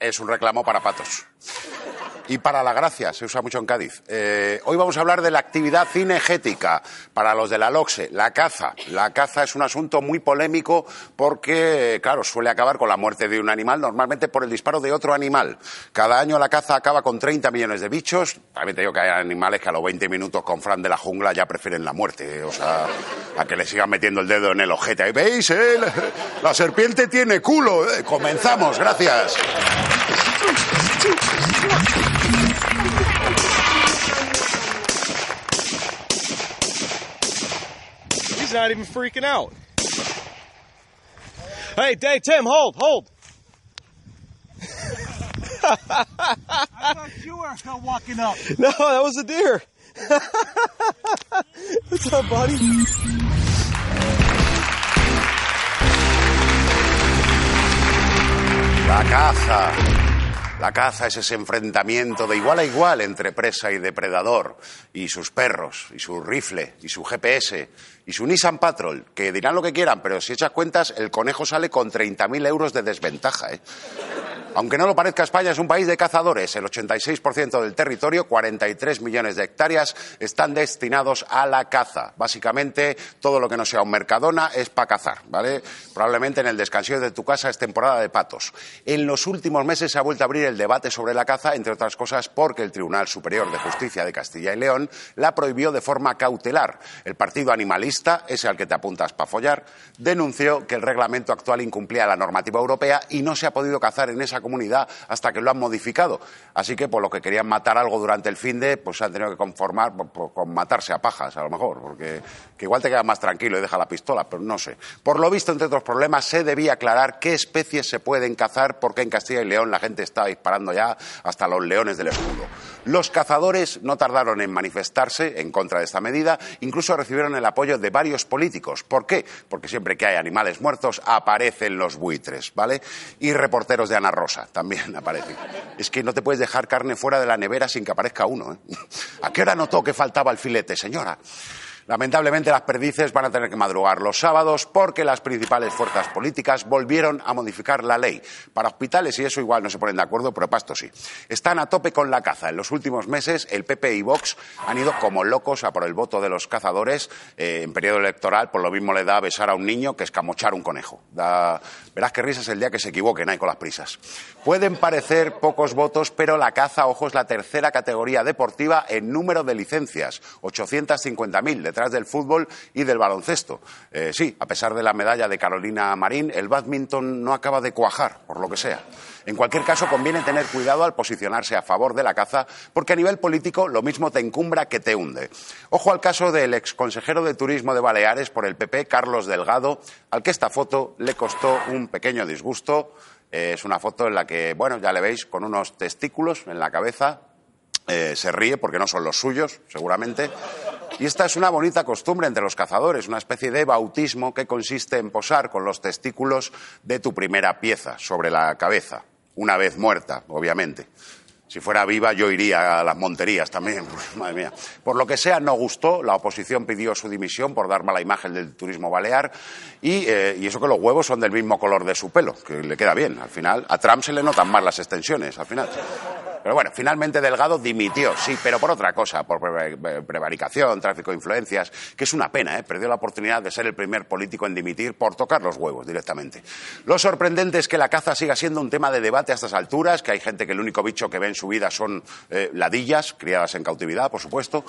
Es un reclamo para patos. Y para la gracia, se usa mucho en Cádiz. Eh, hoy vamos a hablar de la actividad cinegética. Para los de la LOXE, la caza. La caza es un asunto muy polémico porque, claro, suele acabar con la muerte de un animal, normalmente por el disparo de otro animal. Cada año la caza acaba con 30 millones de bichos. También te digo que hay animales que a los 20 minutos con Fran de la jungla ya prefieren la muerte. O sea, a que le sigan metiendo el dedo en el ojete. Ahí veis, eh? La serpiente tiene culo. Eh, Comenzamos, gracias. He's not even freaking out. Hey, Dave, Tim, hold, hold. I thought you were still walking up. No, that was a deer. What's up, buddy? La caza. La caza es ese enfrentamiento de igual a igual entre presa y depredador, y sus perros, y su rifle, y su GPS, y su Nissan Patrol, que dirán lo que quieran, pero si echas cuentas, el conejo sale con 30.000 euros de desventaja. ¿eh? Aunque no lo parezca, España es un país de cazadores. El 86% del territorio, 43 millones de hectáreas, están destinados a la caza. Básicamente, todo lo que no sea un mercadona es para cazar, ¿vale? Probablemente en el descansillo de tu casa es temporada de patos. En los últimos meses se ha vuelto a abrir el debate sobre la caza, entre otras cosas porque el Tribunal Superior de Justicia de Castilla y León la prohibió de forma cautelar. El partido animalista, ese al que te apuntas para follar, denunció que el reglamento actual incumplía la normativa europea y no se ha podido cazar en esa comunidad hasta que lo han modificado. Así que por lo que querían matar algo durante el fin de, pues se han tenido que conformar por- por- con matarse a pajas, a lo mejor, porque que igual te queda más tranquilo y deja la pistola, pero no sé. Por lo visto, entre otros problemas, se debía aclarar qué especies se pueden cazar, porque en Castilla y León la gente está disparando ya hasta los leones del escudo. Los cazadores no tardaron en manifestarse en contra de esta medida, incluso recibieron el apoyo de varios políticos. ¿Por qué? Porque siempre que hay animales muertos aparecen los buitres, ¿vale? Y reporteros de Ana Rosa también aparecen. Es que no te puedes dejar carne fuera de la nevera sin que aparezca uno, ¿eh? ¿A qué hora notó que faltaba el filete, señora? Lamentablemente las perdices van a tener que madrugar los sábados porque las principales fuerzas políticas volvieron a modificar la ley. Para hospitales y eso igual no se ponen de acuerdo, pero para esto sí. Están a tope con la caza. En los últimos meses el PP y Vox han ido como locos a por el voto de los cazadores. Eh, en periodo electoral, por lo mismo le da besar a un niño que escamochar un conejo. Da- Verás qué risas el día que se equivoquen ahí con las prisas. Pueden parecer pocos votos, pero la caza, ojo, es la tercera categoría deportiva en número de licencias. 850.000 detrás del fútbol y del baloncesto. Eh, sí, a pesar de la medalla de Carolina Marín, el badminton no acaba de cuajar, por lo que sea. En cualquier caso, conviene tener cuidado al posicionarse a favor de la caza, porque a nivel político lo mismo te encumbra que te hunde. Ojo al caso del exconsejero de Turismo de Baleares por el PP, Carlos Delgado, al que esta foto le costó un pequeño disgusto. Eh, es una foto en la que, bueno, ya le veis, con unos testículos en la cabeza, eh, se ríe porque no son los suyos, seguramente. Y esta es una bonita costumbre entre los cazadores, una especie de bautismo que consiste en posar con los testículos de tu primera pieza sobre la cabeza, una vez muerta, obviamente. Si fuera viva yo iría a las monterías también, pues, madre mía. Por lo que sea, no gustó, la oposición pidió su dimisión por dar mala imagen del turismo balear y, eh, y eso que los huevos son del mismo color de su pelo, que le queda bien. Al final, a Trump se le notan más las extensiones, al final. Pero bueno, finalmente Delgado dimitió, sí, pero por otra cosa, por pre- prevaricación, tráfico de influencias, que es una pena, ¿eh? perdió la oportunidad de ser el primer político en dimitir por tocar los huevos directamente. Lo sorprendente es que la caza siga siendo un tema de debate a estas alturas, que hay gente que el único bicho que ve en su vida son eh, ladillas, criadas en cautividad, por supuesto.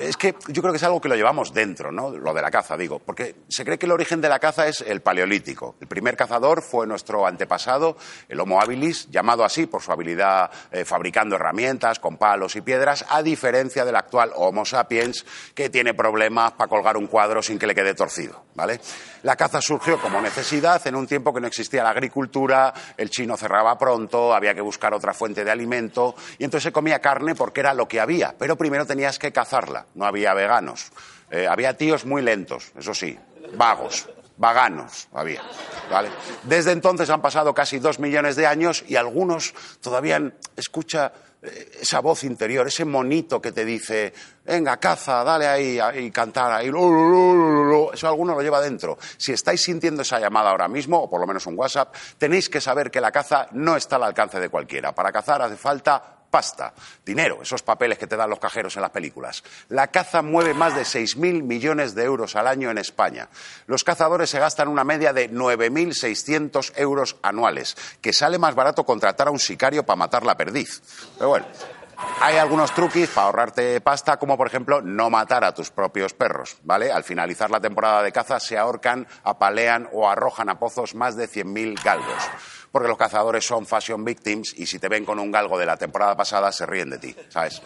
Es que yo creo que es algo que lo llevamos dentro, ¿no? Lo de la caza, digo, porque se cree que el origen de la caza es el paleolítico. El primer cazador fue nuestro antepasado, el Homo habilis, llamado así por su habilidad eh, fabricando herramientas con palos y piedras, a diferencia del actual Homo sapiens, que tiene problemas para colgar un cuadro sin que le quede torcido, ¿vale? La caza surgió como necesidad en un tiempo que no existía la agricultura, el chino cerraba pronto, había que buscar otra fuente de alimento, y entonces se comía carne porque era lo que había, pero primero tenías que no había veganos. Eh, había tíos muy lentos, eso sí, vagos, vaganos había. Desde entonces han pasado casi dos millones de años y algunos todavía escucha eh, esa voz interior, ese monito que te dice, venga, caza, dale ahí, ahí cantar, ahí, lu, lu, lu, lu, lu". eso alguno lo lleva dentro. Si estáis sintiendo esa llamada ahora mismo, o por lo menos un WhatsApp, tenéis que saber que la caza no está al alcance de cualquiera. Para cazar hace falta pasta, dinero, esos papeles que te dan los cajeros en las películas. La caza mueve más de 6.000 millones de euros al año en España. Los cazadores se gastan una media de 9.600 euros anuales, que sale más barato contratar a un sicario para matar la perdiz. Pero bueno. Hay algunos truquis para ahorrarte pasta, como por ejemplo no matar a tus propios perros, ¿vale? Al finalizar la temporada de caza se ahorcan, apalean o arrojan a pozos más de 100.000 galgos. Porque los cazadores son fashion victims y si te ven con un galgo de la temporada pasada se ríen de ti, ¿sabes?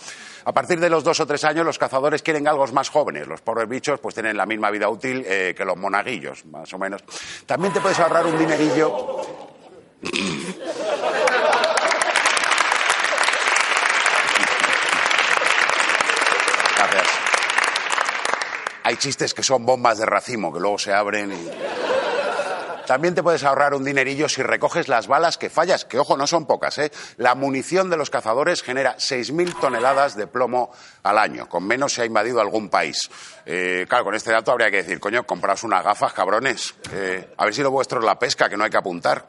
A partir de los dos o tres años los cazadores quieren galgos más jóvenes. Los pobres bichos pues tienen la misma vida útil eh, que los monaguillos, más o menos. También te puedes ahorrar un dinerillo Gracias. Hay chistes que son bombas de racimo, que luego se abren y... También te puedes ahorrar un dinerillo si recoges las balas que fallas, que ojo, no son pocas, ¿eh? La munición de los cazadores genera 6.000 toneladas de plomo al año, con menos se ha invadido algún país. Eh, claro, con este dato habría que decir, coño, compraos unas gafas, cabrones. Eh, a ver si lo vuestro es la pesca, que no hay que apuntar.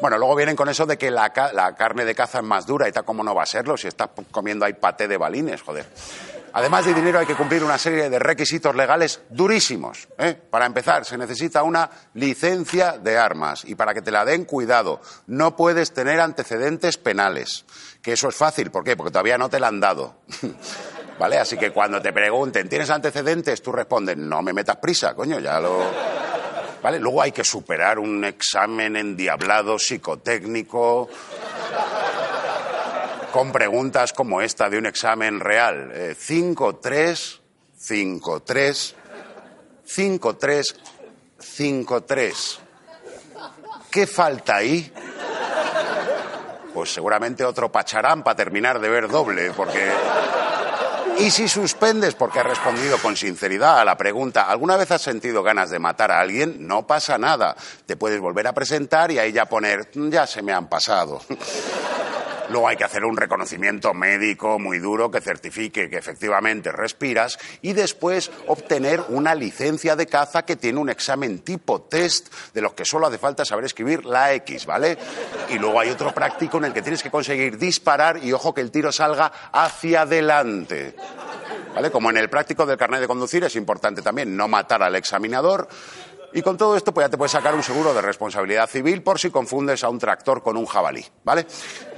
Bueno, luego vienen con eso de que la, ca- la carne de caza es más dura y tal, ¿cómo no va a serlo? Si estás comiendo ahí paté de balines, joder. Además de dinero hay que cumplir una serie de requisitos legales durísimos. ¿eh? Para empezar, se necesita una licencia de armas y para que te la den, cuidado, no puedes tener antecedentes penales. Que eso es fácil, ¿por qué? Porque todavía no te la han dado. ¿Vale? Así que cuando te pregunten, ¿tienes antecedentes? Tú respondes, no me metas prisa, coño, ya lo... ¿Vale? Luego hay que superar un examen endiablado psicotécnico con preguntas como esta de un examen real. Eh, 5-3, 5-3, 5-3, 5-3. ¿Qué falta ahí? Pues seguramente otro pacharán para terminar de ver doble, porque... Y si suspendes porque has respondido con sinceridad a la pregunta, ¿alguna vez has sentido ganas de matar a alguien? No pasa nada. Te puedes volver a presentar y ahí ya poner, "Mm, ya se me han pasado. Luego hay que hacer un reconocimiento médico muy duro que certifique que efectivamente respiras y después obtener una licencia de caza que tiene un examen tipo test de los que solo hace falta saber escribir la X, ¿vale? Y luego hay otro práctico en el que tienes que conseguir disparar y ojo que el tiro salga hacia adelante. ¿Vale? Como en el práctico del carnet de conducir es importante también no matar al examinador. Y con todo esto, pues ya te puedes sacar un seguro de responsabilidad civil por si confundes a un tractor con un jabalí, ¿vale?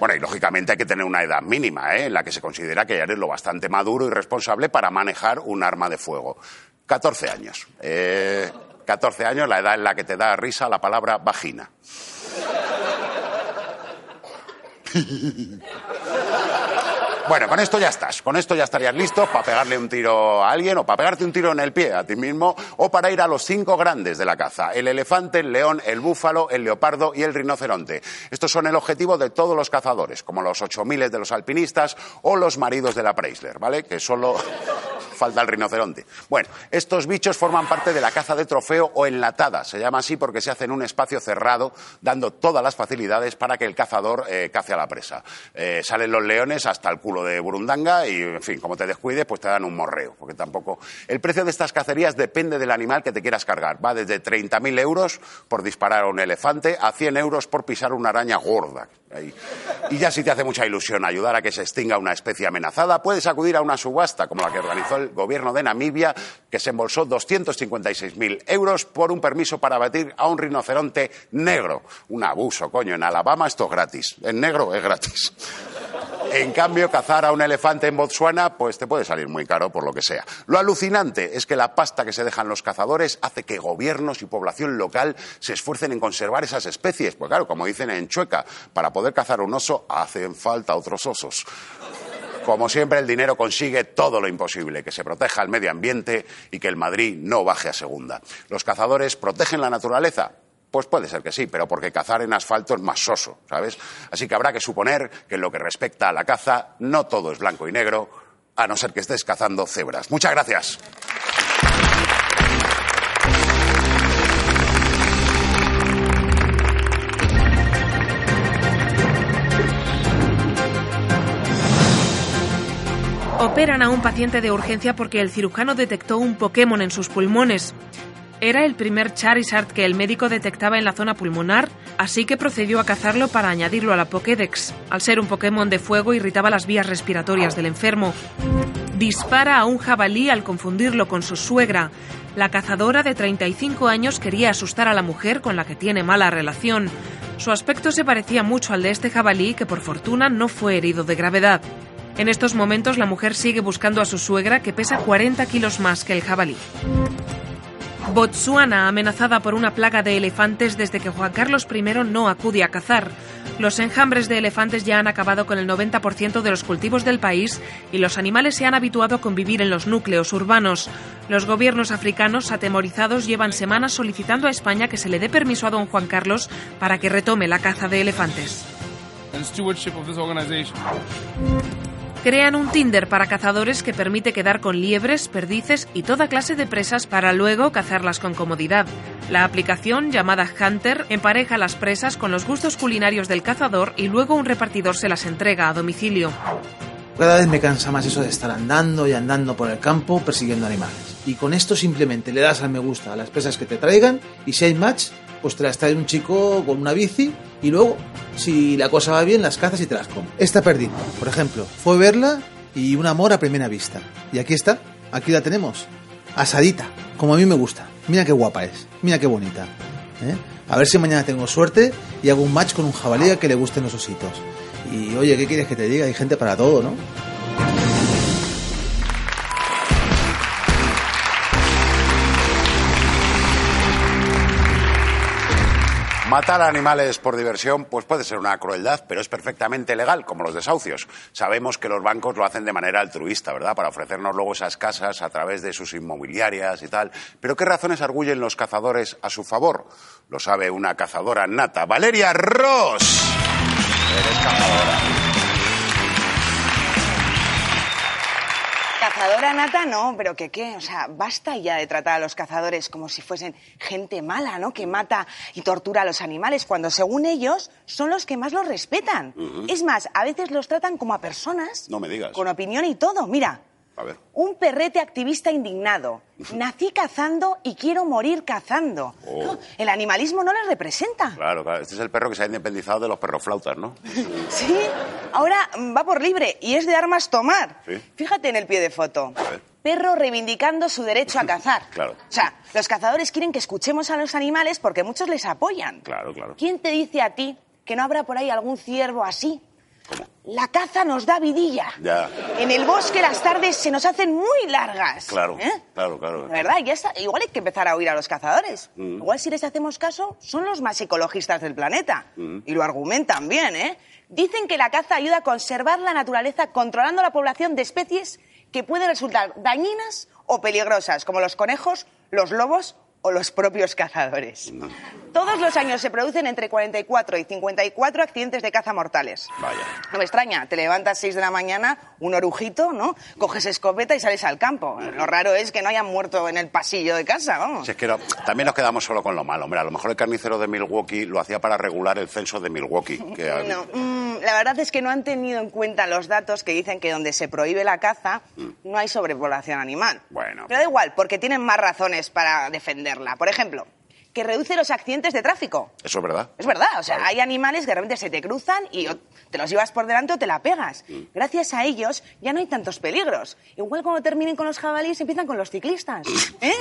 Bueno, y lógicamente hay que tener una edad mínima, ¿eh? En la que se considera que ya eres lo bastante maduro y responsable para manejar un arma de fuego. 14 años. Eh, 14 años, la edad en la que te da risa la palabra vagina. Bueno, con esto ya estás. Con esto ya estarías listo para pegarle un tiro a alguien o para pegarte un tiro en el pie a ti mismo o para ir a los cinco grandes de la caza. El elefante, el león, el búfalo, el leopardo y el rinoceronte. Estos son el objetivo de todos los cazadores, como los ocho miles de los alpinistas o los maridos de la Preisler, ¿vale? Que solo falta el rinoceronte. Bueno, estos bichos forman parte de la caza de trofeo o enlatada. Se llama así porque se hace en un espacio cerrado, dando todas las facilidades para que el cazador eh, cace a la presa. Eh, salen los leones hasta el culo de Burundanga y, en fin, como te descuides, pues te dan un morreo. Porque tampoco. El precio de estas cacerías depende del animal que te quieras cargar. Va desde 30.000 euros por disparar a un elefante a 100 euros por pisar una araña gorda. Y ya si te hace mucha ilusión ayudar a que se extinga una especie amenazada, puedes acudir a una subasta como la que organizó el gobierno de Namibia, que se embolsó 256.000 euros por un permiso para abatir a un rinoceronte negro. Un abuso, coño. En Alabama esto es gratis. En negro es gratis. En cambio, cazar a un elefante en Botsuana, pues te puede salir muy caro por lo que sea. Lo alucinante es que la pasta que se dejan los cazadores hace que gobiernos y población local se esfuercen en conservar esas especies. Pues claro, como dicen en Chueca, para poder cazar un oso hacen falta otros osos. Como siempre, el dinero consigue todo lo imposible, que se proteja el medio ambiente y que el Madrid no baje a segunda. Los cazadores protegen la naturaleza, pues puede ser que sí, pero porque cazar en asfalto es más soso, ¿sabes? Así que habrá que suponer que en lo que respecta a la caza, no todo es blanco y negro, a no ser que estés cazando cebras. Muchas gracias. Operan a un paciente de urgencia porque el cirujano detectó un Pokémon en sus pulmones. Era el primer Charizard que el médico detectaba en la zona pulmonar, así que procedió a cazarlo para añadirlo a la Pokédex. Al ser un Pokémon de fuego irritaba las vías respiratorias del enfermo. Dispara a un jabalí al confundirlo con su suegra. La cazadora de 35 años quería asustar a la mujer con la que tiene mala relación. Su aspecto se parecía mucho al de este jabalí que por fortuna no fue herido de gravedad. En estos momentos la mujer sigue buscando a su suegra que pesa 40 kilos más que el jabalí. Botsuana, amenazada por una plaga de elefantes desde que Juan Carlos I no acude a cazar. Los enjambres de elefantes ya han acabado con el 90% de los cultivos del país y los animales se han habituado a convivir en los núcleos urbanos. Los gobiernos africanos, atemorizados, llevan semanas solicitando a España que se le dé permiso a don Juan Carlos para que retome la caza de elefantes. Crean un Tinder para cazadores que permite quedar con liebres, perdices y toda clase de presas para luego cazarlas con comodidad. La aplicación, llamada Hunter, empareja las presas con los gustos culinarios del cazador y luego un repartidor se las entrega a domicilio. Cada vez me cansa más eso de estar andando y andando por el campo persiguiendo animales. Y con esto simplemente le das al me gusta a las presas que te traigan y si hay match, pues te las trae un chico con una bici y luego, si la cosa va bien, las cazas y te las comes. Esta perdida, por ejemplo, fue verla y un amor a primera vista. Y aquí está, aquí la tenemos, asadita, como a mí me gusta. Mira qué guapa es, mira qué bonita. ¿eh? A ver si mañana tengo suerte y hago un match con un jabalí que le gusten los ositos. Y oye, ¿qué quieres que te diga? Hay gente para todo, ¿no? Matar animales por diversión pues puede ser una crueldad, pero es perfectamente legal, como los desahucios. Sabemos que los bancos lo hacen de manera altruista, ¿verdad? Para ofrecernos luego esas casas a través de sus inmobiliarias y tal. Pero ¿qué razones arguyen los cazadores a su favor? Lo sabe una cazadora nata, Valeria Ross. Eres cazadora. Nata no, pero que qué, o sea, basta ya de tratar a los cazadores como si fuesen gente mala, ¿no? Que mata y tortura a los animales, cuando según ellos son los que más los respetan. Es más, a veces los tratan como a personas. No me digas. Con opinión y todo, mira. A ver. Un perrete activista indignado. Nací cazando y quiero morir cazando. Oh. No, el animalismo no les representa. Claro, claro. Este es el perro que se ha independizado de los perroflautas, ¿no? Sí, ahora mm, va por libre y es de armas tomar. Sí. Fíjate en el pie de foto. A ver. Perro reivindicando su derecho a cazar. Claro. O sea, los cazadores quieren que escuchemos a los animales porque muchos les apoyan. Claro, claro. ¿Quién te dice a ti que no habrá por ahí algún ciervo así? La caza nos da vidilla. Ya. En el bosque las tardes se nos hacen muy largas. Claro, ¿Eh? claro, claro. De verdad, ya está. Igual hay que empezar a oír a los cazadores. Mm. Igual si les hacemos caso, son los más ecologistas del planeta. Mm. Y lo argumentan bien, ¿eh? Dicen que la caza ayuda a conservar la naturaleza controlando la población de especies que pueden resultar dañinas o peligrosas, como los conejos, los lobos o los propios cazadores. Mm. Todos los años se producen entre 44 y 54 accidentes de caza mortales. Vaya. No me extraña, te levantas a 6 de la mañana, un orujito, ¿no? Coges escopeta y sales al campo. Lo raro es que no hayan muerto en el pasillo de casa, vamos. Si es que no- también nos quedamos solo con lo malo. Hombre, a lo mejor el carnicero de Milwaukee lo hacía para regular el censo de Milwaukee. Que, No, mm, la verdad es que no han tenido en cuenta los datos que dicen que donde se prohíbe la caza no hay sobrepoblación animal. Bueno. Pero da igual, porque tienen más razones para defenderla. Por ejemplo, que reduce los accidentes de tráfico. Eso es verdad. Es verdad, o sea, hay animales que de repente se te cruzan y te los llevas por delante o te la pegas. Mm. Gracias a ellos ya no hay tantos peligros. Igual cuando terminen con los jabalíes empiezan con los ciclistas. ¿eh?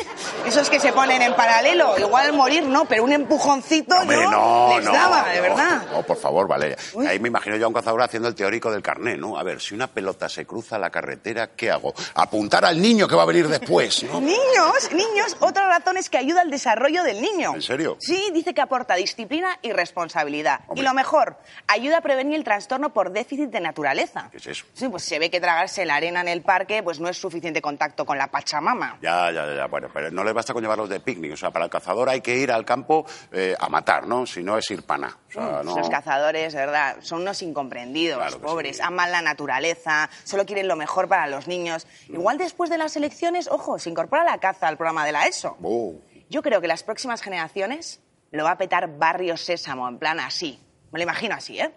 Esos que se ponen en paralelo, igual morir no, pero un empujoncito Hombre, yo no, les no, daba, de no, verdad. No, por favor, Valeria. Uy. Ahí me imagino yo a un cazador haciendo el teórico del carné, ¿no? A ver, si una pelota se cruza la carretera, ¿qué hago? Apuntar al niño que va a venir después, ¿no? Niños, niños, otra razón es que ayuda al desarrollo del niño. ¿En serio? Sí, dice que aporta disciplina y responsabilidad. Hombre. Y lo mejor, ayuda a prevenir el trastorno por déficit de naturaleza. ¿Qué es eso? Sí, pues se ve que tragarse la arena en el parque pues no es suficiente contacto con la Pachamama. Ya, ya, ya, bueno, pero no les basta con llevarlos de picnic. O sea, para el cazador hay que ir al campo eh, a matar, ¿no? Si no es ir pana. O sea, no... Los cazadores, de verdad, son unos incomprendidos, Claro pobres, sí. aman la naturaleza, solo quieren lo mejor para los niños. Igual después de las elecciones, ojo, se incorpora la caza al programa de la ESO. Oh. Yo creo que las próximas generaciones lo va a petar Barrio Sésamo, en plan así. Me lo imagino así, ¿eh?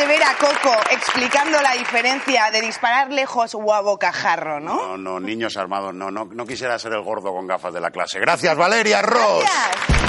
De ver a Coco explicando la diferencia de disparar lejos o a bocajarro, ¿no? No, no, niños armados, no, no, no quisiera ser el gordo con gafas de la clase. Gracias, Valeria Ross. Gracias.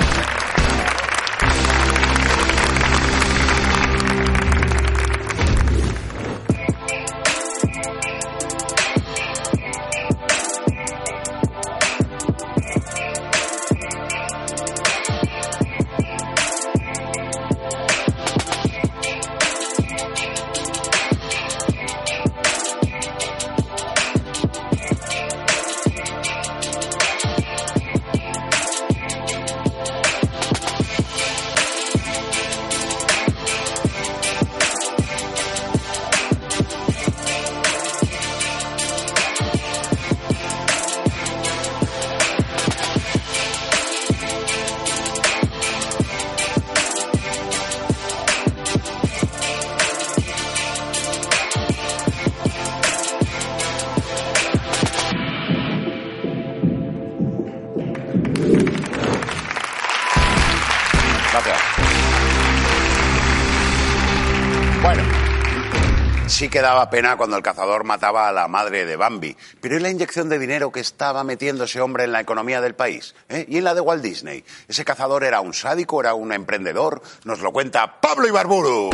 Sí que daba pena cuando el cazador mataba a la madre de Bambi, pero ¿y la inyección de dinero que estaba metiendo ese hombre en la economía del país? ¿Eh? ¿Y en la de Walt Disney? ¿Ese cazador era un sádico, era un emprendedor? Nos lo cuenta Pablo Ibarburu.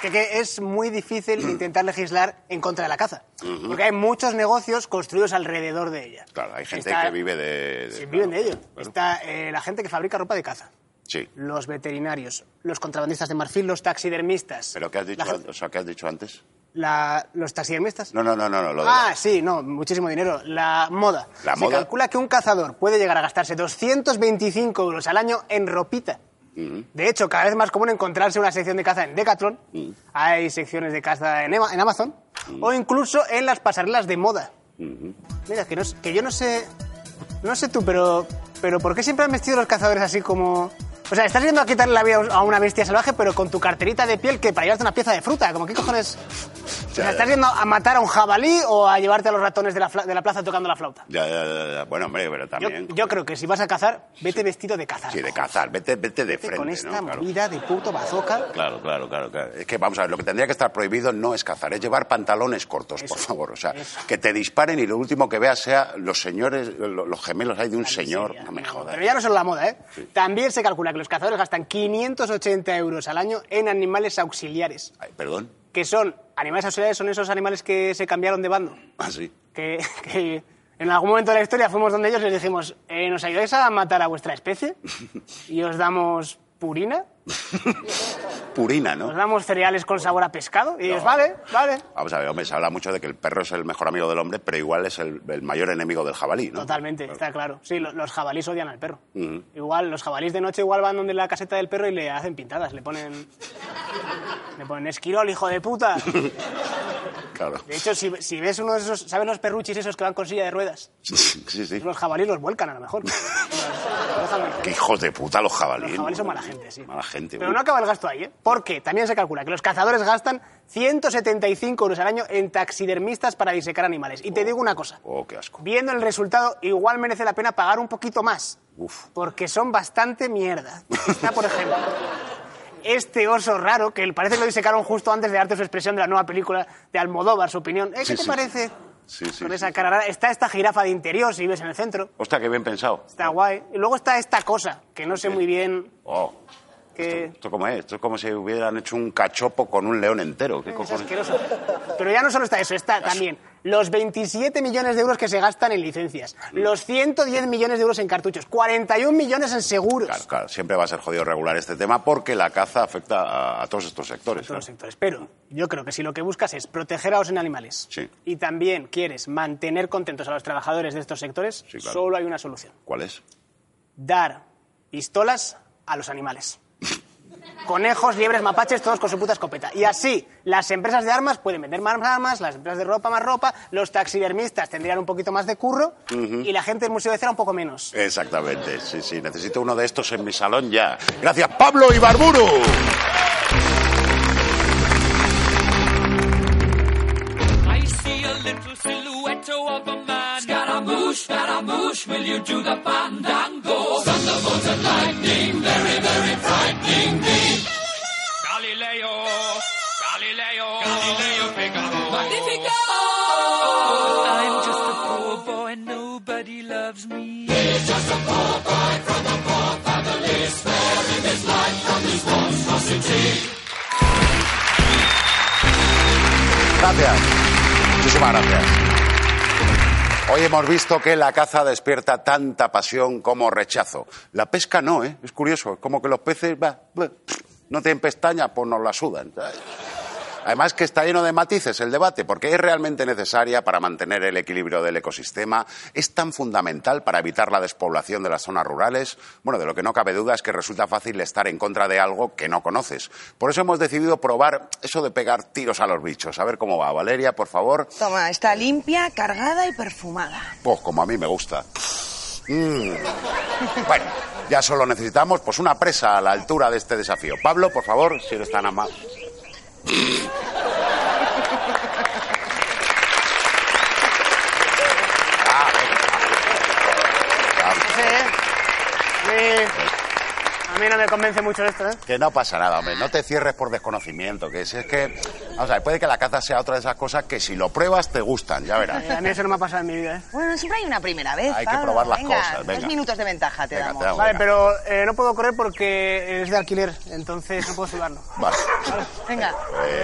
que, es muy difícil intentar legislar en contra de la caza. Porque hay muchos negocios construidos alrededor de ella. Claro, hay gente Está- que vive de... de- Sí, viven de ello. Claro. Está eh, la gente que fabrica ropa de caza. Sí. Los veterinarios, los contrabandistas de marfil, los taxidermistas. ¿Pero qué has dicho, La o sea, ¿qué has dicho antes? la- los taxidermistas. No, no, no, no, no, lo de Ah, sí, no, muchísimo dinero. La moda. La Se moda. calcula que un cazador puede llegar a gastarse 225 euros al año en ropita. De hecho, cada vez más común encontrarse una sección de caza en Decathlon, hay secciones de caza en, Ema- en Amazon, o incluso en las pasarelas de moda. Mira, que, no, que yo no sé, no sé tú, pero, pero ¿por qué siempre han vestido los cazadores así como... O sea, estás yendo a quitarle la vida a una bestia salvaje, pero con tu carterita de piel que para llevarte una pieza de fruta. Como, ¿qué cojones? O sea, ¿estás yendo a matar a un jabalí o a llevarte a los ratones de la, de la plaza tocando la flauta? Ya, ya, ya, ya. Bueno, hombre, pero Yo, también... yo creo que si vas a cazar, vete vestido de cazar. Sí, de cazar, vete, vete de Vete frente, con esta ¿no? Claro. de puto bazooka. Claro, claro, claro, claro. Es que vamos a ver, lo que tendría que estar prohibido no es cazar, es llevar pantalones cortos, por favor. O sea, eso. que te disparen y lo último que veas sea los señores, lo- los gemelos hay de un señor. No me jodas. Pero ya no solo la moda, ¿eh? También se calcula que los cazadores gastan 580 euros al año en animales auxiliares. Ay, perdón. Que son, animales auxiliares son esos animales que se cambiaron de bando. Ah, sí. Que, que en algún momento de la historia fuimos donde ellos y les dijimos, eh, ¿nos ayudáis a matar a vuestra especie? Y os damos purina, Purina, ¿no? os damos cereales con sabor a pescado. Y ellos, vale, vale. Vamos a ver, hombre, se habla mucho de que el perro es el mejor amigo del hombre, pero igual es el, el mayor enemigo del jabalí, ¿no? Totalmente, está claro. Sí, lo- los jabalíes odian al perro. Igual, los jabalíes de noche igual van donde la caseta del perro y le hacen pintadas, le ponen... Le ponen esquirol, hijo de puta. Claro. De hecho, si, si ves uno de esos, ¿sabes los perruchis esos que van con silla de ruedas? Sí, sí. Los jabalíes los vuelcan a lo mejor. Qué hijos de puta los jabalíes. Los jabalíes son mala gente, sí. Mala gente. Pero uy. no acaba el gasto ahí, ¿eh? Porque también se calcula que los cazadores gastan 175 euros al año en taxidermistas para disecar animales. Y te digo una cosa. Oh, qué asco. Viendo el resultado, igual merece la pena pagar un poquito más. Uf. Porque son bastante mierda. Está, por ejemplo, este oso raro, que parece que lo disecaron justo antes de darte su expresión de la nueva película de Almodóvar, su opinión. ¿Eh, ¿Qué Sí, te sí. parece? Sí, sí. Con esa cara rara. Está esta jirafa de interior, si ves en el centro. Hostia, qué bien pensado. Está guay. Y luego está esta cosa, que no sé muy bien Oh. qué... ¿Esto cómo es? Esto es como si hubieran hecho un cachopo con un león entero. Pero ya no solo está eso, está también los 27 millones de euros que se gastan en licencias, los 110 millones de euros en cartuchos, 41 millones en seguros. Claro, claro, siempre va a ser jodido regular este tema porque la caza afecta a, a todos estos sectores. todos los sectores. Pero yo creo que si lo que buscas es proteger a los animales Sí. y también quieres mantener contentos a los trabajadores de estos sectores, Sí, solo hay una solución. ¿Cuál es? Dar pistolas a los animales. Conejos, liebres, mapaches, todos con su puta escopeta. Y así, las empresas de armas pueden vender más armas, las empresas de ropa más ropa, los taxidermistas tendrían un poquito más de curro y la gente del Museo de Cera un poco menos. Exactamente, sí, sí. Necesito uno de estos en mi salón ya. Gracias, Pablo Ibarburu. I see a little silhouette of a man. Scaramouche, Scaramouche, will you do the fandango? Thunderbolt and Galileo, Galileo Figaro. Magnifico! I'm just a poor boy, nobody loves me. He's just a poor boy from a poor family, sparing his life from this monstrosity. Gracias. Muchísimas gracias. Hoy hemos visto que la caza despierta tanta pasión como rechazo. La pesca no, ¿eh? Es curioso. Es como que los peces bah, bah, no tienen pestañas, pues nos la sudan. ¿sabes? Además que está lleno de matices el debate, porque es realmente necesaria para mantener el equilibrio del ecosistema, es tan fundamental para evitar la despoblación de las zonas rurales. Bueno, de lo que no cabe duda es que resulta fácil estar en contra de algo que no conoces. Por eso hemos decidido probar eso de pegar tiros a los bichos. A ver cómo va. Valeria, por favor. Toma, está limpia, cargada y perfumada. Pues como a mí me gusta. Mm. Bueno, ya solo necesitamos pues una presa a la altura de este desafío. Pablo, por favor, si eres tan amable. Ah, Eh, a mí no me convence mucho esto, ¿eh? Que no pasa nada, hombre. No te cierres por desconocimiento. Que si es que. Vamos a ver, puede que la caza sea otra de esas cosas que si lo pruebas te gustan, ya verás. Eh, A mí eso no me ha pasado en mi vida, ¿eh? Bueno, siempre hay una primera vez. Hay que probar las venga, cosas, venga. Dos minutos de ventaja te Venga, damos. te damos. Vale, venga. pero eh, no puedo correr porque es de alquiler, entonces no puedo sudarlo. Vale. Venga.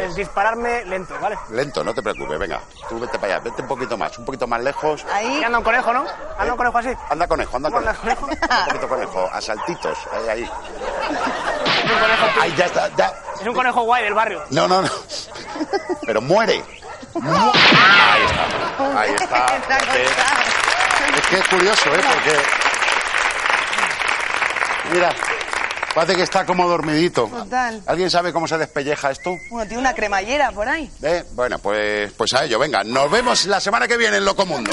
Es dispararme lento, ¿vale? Lento, no te preocupes, venga. Tú vete para allá, vete un poquito más, un poquito más lejos. Ahí. Y anda un conejo, ¿no? Anda un conejo así. Anda conejo, anda ¿Cómo anda conejo. conejo? Anda un poquito conejo, a saltitos, ahí, ahí. Es un conejo, Ahí ya está, ya. es un conejo guay del barrio. No, no, no. Pero muere. Mu- Ahí está. Ahí está. Es que es curioso, ¿eh? Porque. Mira, parece que está como dormidito. Total. ¿Alguien sabe cómo se despelleja esto? Bueno, tiene una cremallera por ahí. ¿Eh? Bueno, pues, pues a ello, venga. Nos vemos la semana que viene en Locomundo.